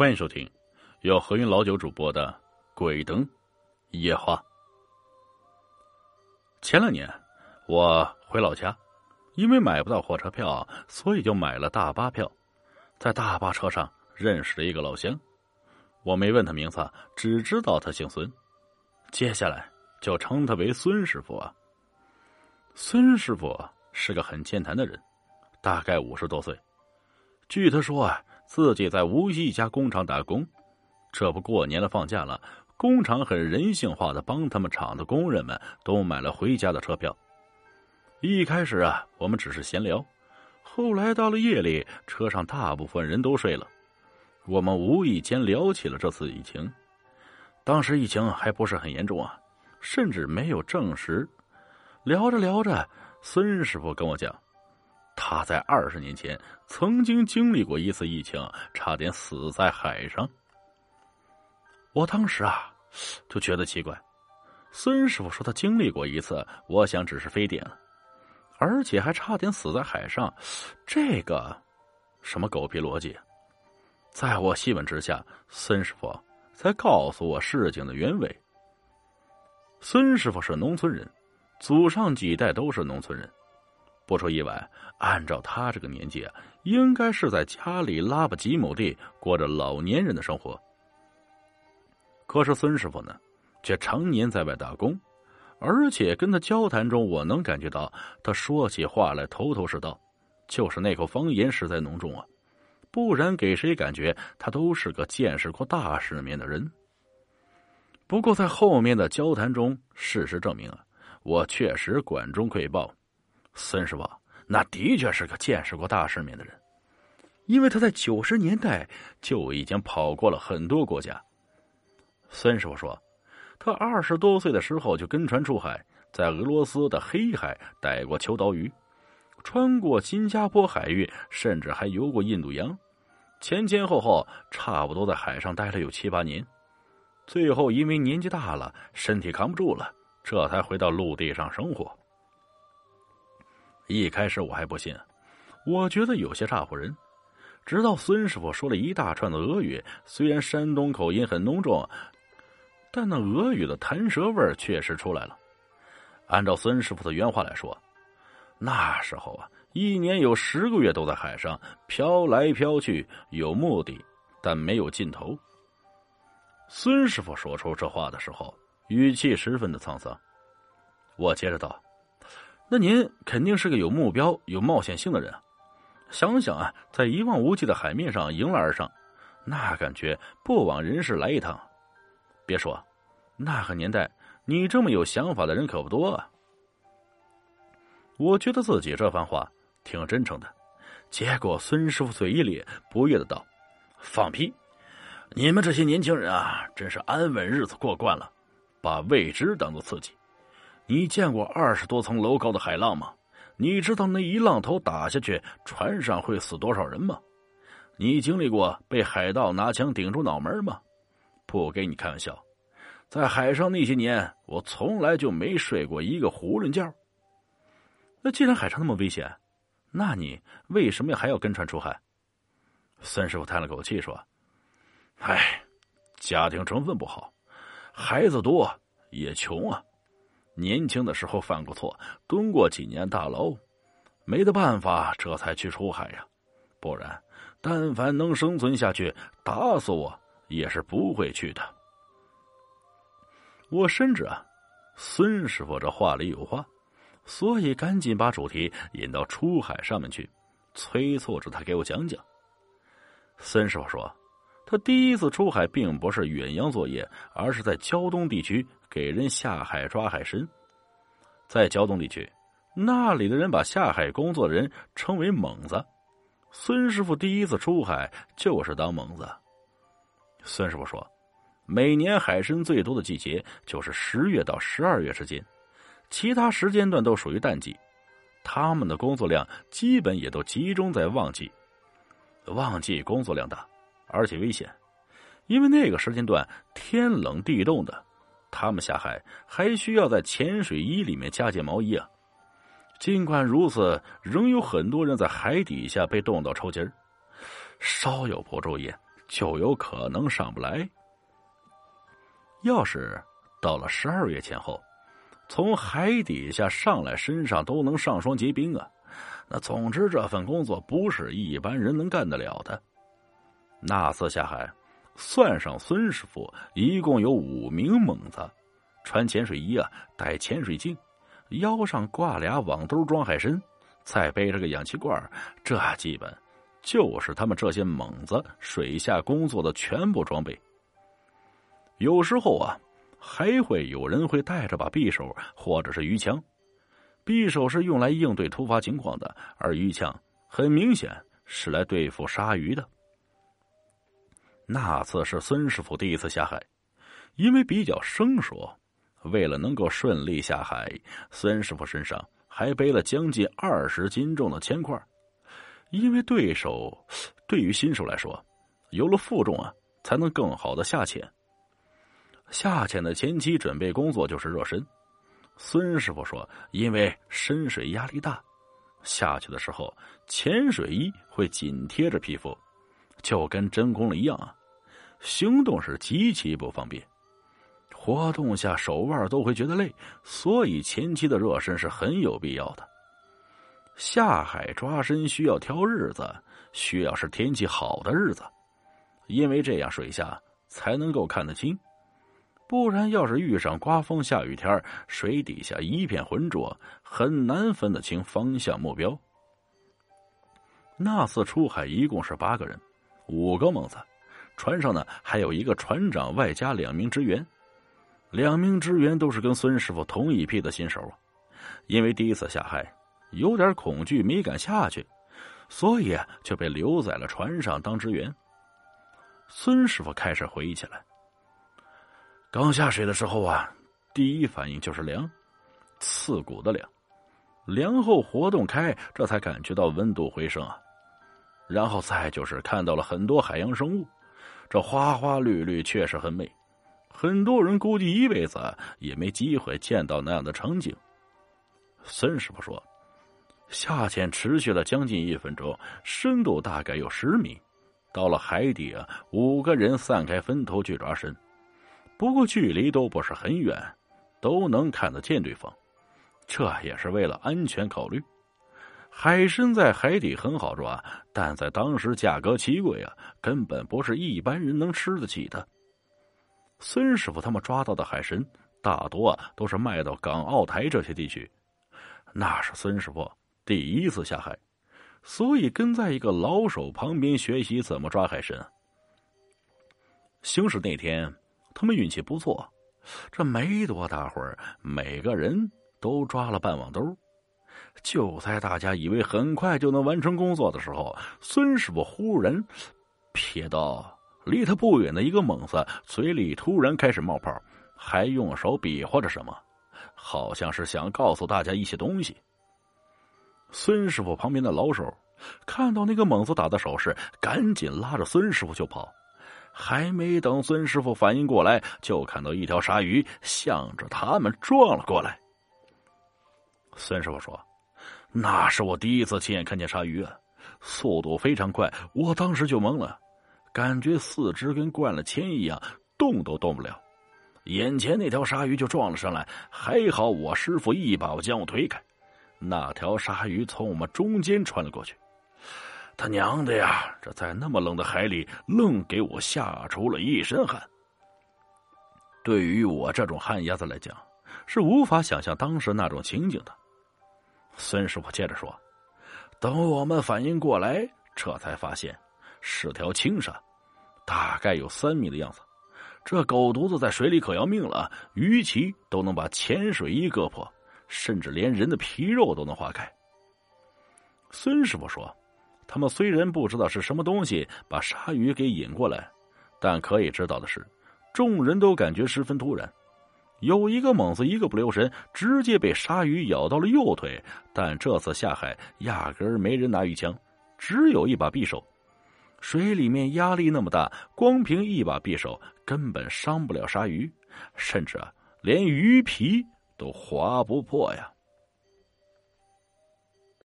欢迎收听由何云老九主播的《鬼灯夜话》。前两年我回老家，因为买不到火车票，所以就买了大巴票。在大巴车上认识了一个老乡，我没问他名字，只知道他姓孙。接下来就称他为孙师傅啊。孙师傅是个很健谈的人，大概五十多岁。据他说啊。自己在无锡一家工厂打工，这不过年了放假了，工厂很人性化的帮他们厂的工人们都买了回家的车票。一开始啊，我们只是闲聊，后来到了夜里，车上大部分人都睡了，我们无意间聊起了这次疫情。当时疫情还不是很严重啊，甚至没有证实。聊着聊着，孙师傅跟我讲。他在二十年前曾经经历过一次疫情，差点死在海上。我当时啊，就觉得奇怪。孙师傅说他经历过一次，我想只是非典，而且还差点死在海上，这个什么狗屁逻辑？在我细问之下，孙师傅才告诉我事情的原委。孙师傅是农村人，祖上几代都是农村人。不出意外，按照他这个年纪啊，应该是在家里拉吧几亩地，过着老年人的生活。可是孙师傅呢，却常年在外打工，而且跟他交谈中，我能感觉到他说起话来头头是道，就是那口方言实在浓重啊，不然给谁感觉他都是个见识过大世面的人。不过在后面的交谈中，事实证明啊，我确实管中窥豹。孙师傅那的确是个见识过大世面的人，因为他在九十年代就已经跑过了很多国家。孙师傅说，他二十多岁的时候就跟船出海，在俄罗斯的黑海逮过秋刀鱼，穿过新加坡海域，甚至还游过印度洋，前前后后差不多在海上待了有七八年，最后因为年纪大了，身体扛不住了，这才回到陆地上生活。一开始我还不信，我觉得有些吓唬人。直到孙师傅说了一大串的俄语，虽然山东口音很浓重，但那俄语的弹舌味确实出来了。按照孙师傅的原话来说，那时候啊，一年有十个月都在海上飘来飘去，有目的，但没有尽头。孙师傅说出这话的时候，语气十分的沧桑。我接着道。那您肯定是个有目标、有冒险性的人啊，想想啊，在一望无际的海面上迎来而上，那感觉不枉人世来一趟。别说，那个年代你这么有想法的人可不多啊。我觉得自己这番话挺真诚的，结果孙师傅嘴一咧不悦的道：“放屁！你们这些年轻人啊，真是安稳日子过惯了，把未知当做刺激。”你见过二十多层楼高的海浪吗？你知道那一浪头打下去，船上会死多少人吗？你经历过被海盗拿枪顶住脑门吗？不跟你开玩笑，在海上那些年，我从来就没睡过一个囫囵觉。那既然海上那么危险，那你为什么还要跟船出海？孙师傅叹了口气说：“唉，家庭成分不好，孩子多，也穷啊。”年轻的时候犯过错，蹲过几年大牢，没得办法，这才去出海呀。不然，但凡能生存下去，打死我也是不会去的。我深知啊，孙师傅这话里有话，所以赶紧把主题引到出海上面去，催促着他给我讲讲。孙师傅说，他第一次出海并不是远洋作业，而是在胶东地区。给人下海抓海参，在胶东地区，那里的人把下海工作的人称为猛子。孙师傅第一次出海就是当猛子。孙师傅说，每年海参最多的季节就是十月到十二月之间，其他时间段都属于淡季。他们的工作量基本也都集中在旺季，旺季工作量大，而且危险，因为那个时间段天冷地冻的。他们下海还需要在潜水衣里面加件毛衣啊！尽管如此，仍有很多人在海底下被冻到抽筋儿，稍有不注意就有可能上不来。要是到了十二月前后，从海底下上来，身上都能上霜结冰啊！那总之，这份工作不是一般人能干得了的。那次下海，算上孙师傅，一共有五名猛子，穿潜水衣啊，带潜水镜，腰上挂俩网兜装海参，再背着个氧气罐，这基本就是他们这些猛子水下工作的全部装备。有时候啊，还会有人会带着把匕首或者是鱼枪。匕首是用来应对突发情况的，而鱼枪很明显是来对付鲨鱼的。那次是孙师傅第一次下海，因为比较生疏，为了能够顺利下海，孙师傅身上还背了将近二十斤重的铅块。因为对手对于新手来说，有了负重啊，才能更好的下潜。下潜的前期准备工作就是热身。孙师傅说：“因为深水压力大，下去的时候潜水衣会紧贴着皮肤，就跟真空了一样啊，行动是极其不方便，活动下手腕都会觉得累，所以前期的热身是很有必要的。下海抓身需要挑日子，需要是天气好的日子，因为这样水下才能够看得清。”不然，要是遇上刮风下雨天水底下一片浑浊，很难分得清方向目标。那次出海一共是八个人，五个猛子，船上呢还有一个船长，外加两名支援。两名支援都是跟孙师傅同一批的新手啊，因为第一次下海，有点恐惧，没敢下去，所以就被留在了船上当支援。孙师傅开始回忆起来。刚下水的时候啊，第一反应就是凉，刺骨的凉。凉后活动开，这才感觉到温度回升啊。然后再就是看到了很多海洋生物，这花花绿绿确实很美。很多人估计一辈子也没机会见到那样的场景。孙师傅说，下潜持续了将近一分钟，深度大概有十米。到了海底啊，五个人散开分头去抓身。不过距离都不是很远，都能看得见对方，这也是为了安全考虑。海参在海底很好抓，但在当时价格奇贵啊，根本不是一般人能吃得起的。孙师傅他们抓到的海参，大多啊都是卖到港澳台这些地区。那是孙师傅第一次下海，所以跟在一个老手旁边学习怎么抓海参。行驶那天。他们运气不错，这没多大会儿，每个人都抓了半网兜。就在大家以为很快就能完成工作的时候，孙师傅忽然瞥到离他不远的一个猛子嘴里突然开始冒泡，还用手比划着什么，好像是想告诉大家一些东西。孙师傅旁边的老手看到那个猛子打的手势，赶紧拉着孙师傅就跑。还没等孙师傅反应过来，就看到一条鲨鱼向着他们撞了过来。孙师傅说：“那是我第一次亲眼看见鲨鱼啊，速度非常快，我当时就懵了，感觉四肢跟灌了铅一样，动都动不了。眼前那条鲨鱼就撞了上来，还好我师傅一把将我推开，那条鲨鱼从我们中间穿了过去。”他娘的呀！这在那么冷的海里，愣给我吓出了一身汗。对于我这种旱鸭子来讲，是无法想象当时那种情景的。孙师傅接着说：“等我们反应过来，这才发现是条青鲨，大概有三米的样子。这狗犊子在水里可要命了，鱼鳍都能把潜水衣割破，甚至连人的皮肉都能划开。”孙师傅说。他们虽然不知道是什么东西把鲨鱼给引过来，但可以知道的是，众人都感觉十分突然。有一个猛子一个不留神，直接被鲨鱼咬到了右腿。但这次下海压根儿没人拿鱼枪，只有一把匕首。水里面压力那么大，光凭一把匕首根本伤不了鲨鱼，甚至啊，连鱼皮都划不破呀。